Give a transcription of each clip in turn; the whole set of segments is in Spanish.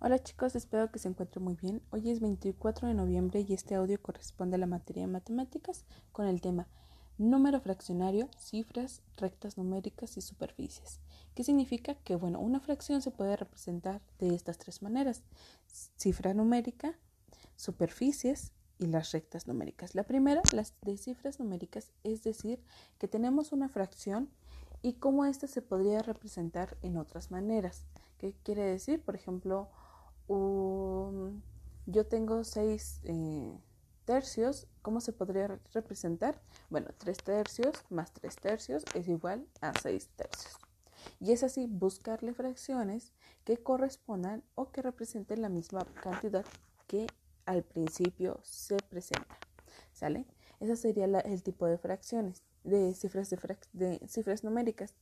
Hola chicos, espero que se encuentren muy bien. Hoy es 24 de noviembre y este audio corresponde a la materia de matemáticas con el tema número fraccionario, cifras, rectas numéricas y superficies. ¿Qué significa? Que bueno, una fracción se puede representar de estas tres maneras. Cifra numérica, superficies y las rectas numéricas. La primera, las de cifras numéricas, es decir, que tenemos una fracción y cómo ésta se podría representar en otras maneras. ¿Qué quiere decir? Por ejemplo, yo tengo seis eh, tercios, ¿cómo se podría representar? Bueno, tres tercios más tres tercios es igual a seis tercios. Y es así buscarle fracciones que correspondan o que representen la misma cantidad que al principio se presenta. ¿Sale? Ese sería el tipo de fracciones de cifras, de, cifras numéricas.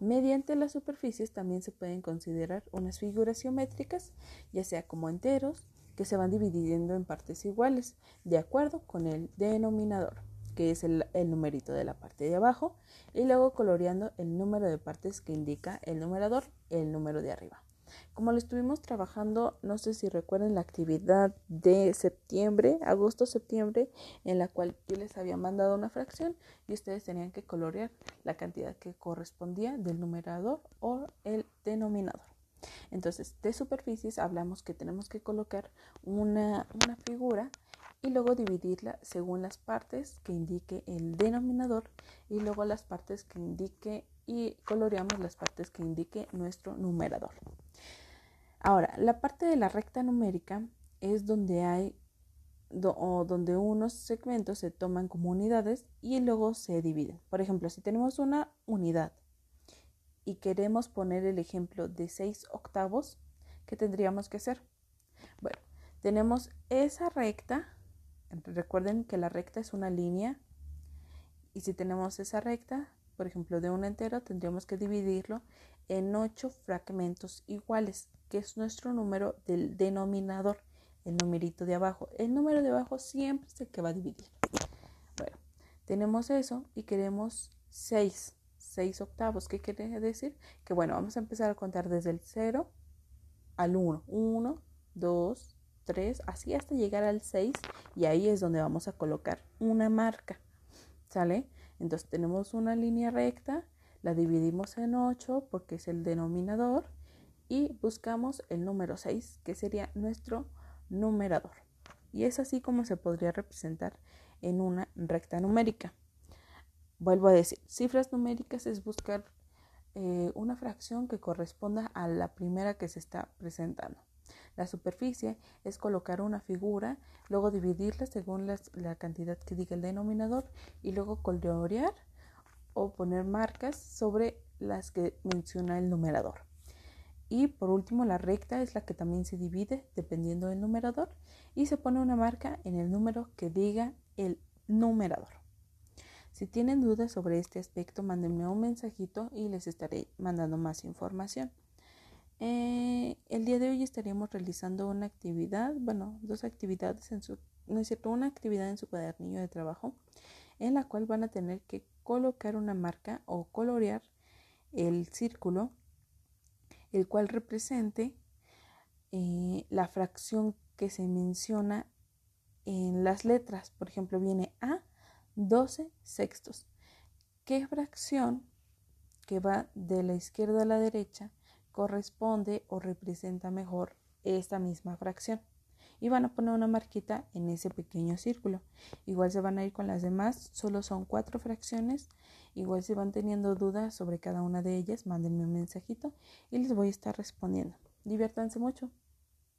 Mediante las superficies también se pueden considerar unas figuras geométricas, ya sea como enteros, que se van dividiendo en partes iguales, de acuerdo con el denominador, que es el, el numerito de la parte de abajo, y luego coloreando el número de partes que indica el numerador, el número de arriba. Como lo estuvimos trabajando, no sé si recuerdan la actividad de septiembre, agosto-septiembre, en la cual yo les había mandado una fracción y ustedes tenían que colorear la cantidad que correspondía del numerador o el denominador. Entonces, de superficies hablamos que tenemos que colocar una, una figura y luego dividirla según las partes que indique el denominador y luego las partes que indique y coloreamos las partes que indique nuestro numerador. Ahora, la parte de la recta numérica es donde hay o donde unos segmentos se toman como unidades y luego se dividen. Por ejemplo, si tenemos una unidad y queremos poner el ejemplo de 6 octavos, ¿qué tendríamos que hacer? Bueno, tenemos esa recta, recuerden que la recta es una línea, y si tenemos esa recta, por ejemplo, de un entero, tendríamos que dividirlo en 8 fragmentos iguales que es nuestro número del denominador, el numerito de abajo. El número de abajo siempre es el que va a dividir. Bueno, tenemos eso y queremos 6, 6 octavos. ¿Qué quiere decir? Que bueno, vamos a empezar a contar desde el 0 al 1. 1, 2, 3, así hasta llegar al 6 y ahí es donde vamos a colocar una marca. ¿Sale? Entonces tenemos una línea recta, la dividimos en 8 porque es el denominador y buscamos el número 6, que sería nuestro numerador. Y es así como se podría representar en una recta numérica. Vuelvo a decir, cifras numéricas es buscar eh, una fracción que corresponda a la primera que se está presentando. La superficie es colocar una figura, luego dividirla según la cantidad que diga el denominador y luego colorear o poner marcas sobre las que menciona el numerador. Y por último, la recta es la que también se divide dependiendo del numerador y se pone una marca en el número que diga el numerador. Si tienen dudas sobre este aspecto, mándenme un mensajito y les estaré mandando más información. Eh, el día de hoy estaríamos realizando una actividad, bueno, dos actividades en su, no es cierto, una actividad en su cuadernillo de trabajo en la cual van a tener que colocar una marca o colorear el círculo el cual represente eh, la fracción que se menciona en las letras. Por ejemplo, viene a 12 sextos. ¿Qué fracción que va de la izquierda a la derecha corresponde o representa mejor esta misma fracción? Y van a poner una marquita en ese pequeño círculo. Igual se van a ir con las demás, solo son cuatro fracciones Igual si van teniendo dudas sobre cada una de ellas, mándenme un mensajito y les voy a estar respondiendo. Diviértanse mucho.